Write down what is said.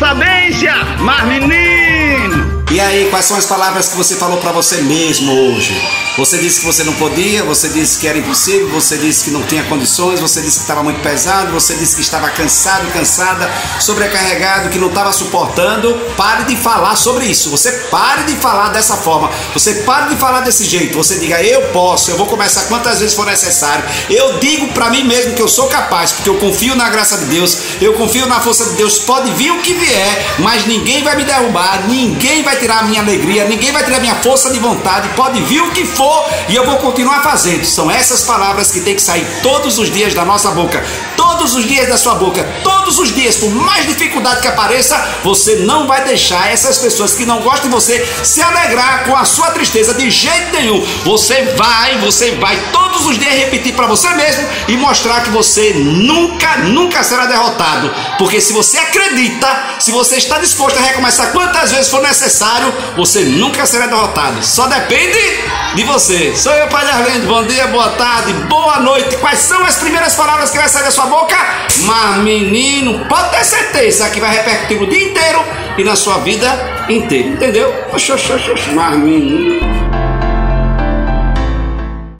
sabência, mas menino! E aí, quais são as palavras que você falou para você mesmo hoje? Você disse que você não podia, você disse que era impossível, você disse que não tinha condições, você disse que estava muito pesado, você disse que estava cansado, cansada, sobrecarregado, que não estava suportando. Pare de falar sobre isso. Você pare de falar dessa forma. Você pare de falar desse jeito. Você diga: "Eu posso, eu vou começar quantas vezes for necessário". Eu digo para mim mesmo que eu sou capaz, porque eu confio na graça de Deus, eu confio na força de Deus. Pode vir o que vier, mas ninguém vai me derrubar, ninguém vai tirar a minha alegria, ninguém vai tirar a minha força de vontade. Pode vir o que for e eu vou continuar fazendo. São essas palavras que tem que sair todos os dias da nossa boca, todos os dias da sua boca, todos os dias, por mais dificuldade que apareça, você não vai deixar essas pessoas que não gostam de você se alegrar com a sua tristeza de jeito nenhum. Você vai, você vai todos os dias repetir para você mesmo e mostrar que você nunca, nunca será derrotado. Porque se você acredita, se você está disposto a recomeçar quantas vezes for necessário, você nunca será derrotado. Só depende de você. Sou eu, Pai Arlindo. Bom dia, boa tarde, boa noite. Quais são as primeiras palavras que vai sair da sua boca? Mas, menino, pode ter certeza que vai repercutir o dia inteiro e na sua vida inteira. Entendeu? Oxô, oxô, oxô, mas, menino.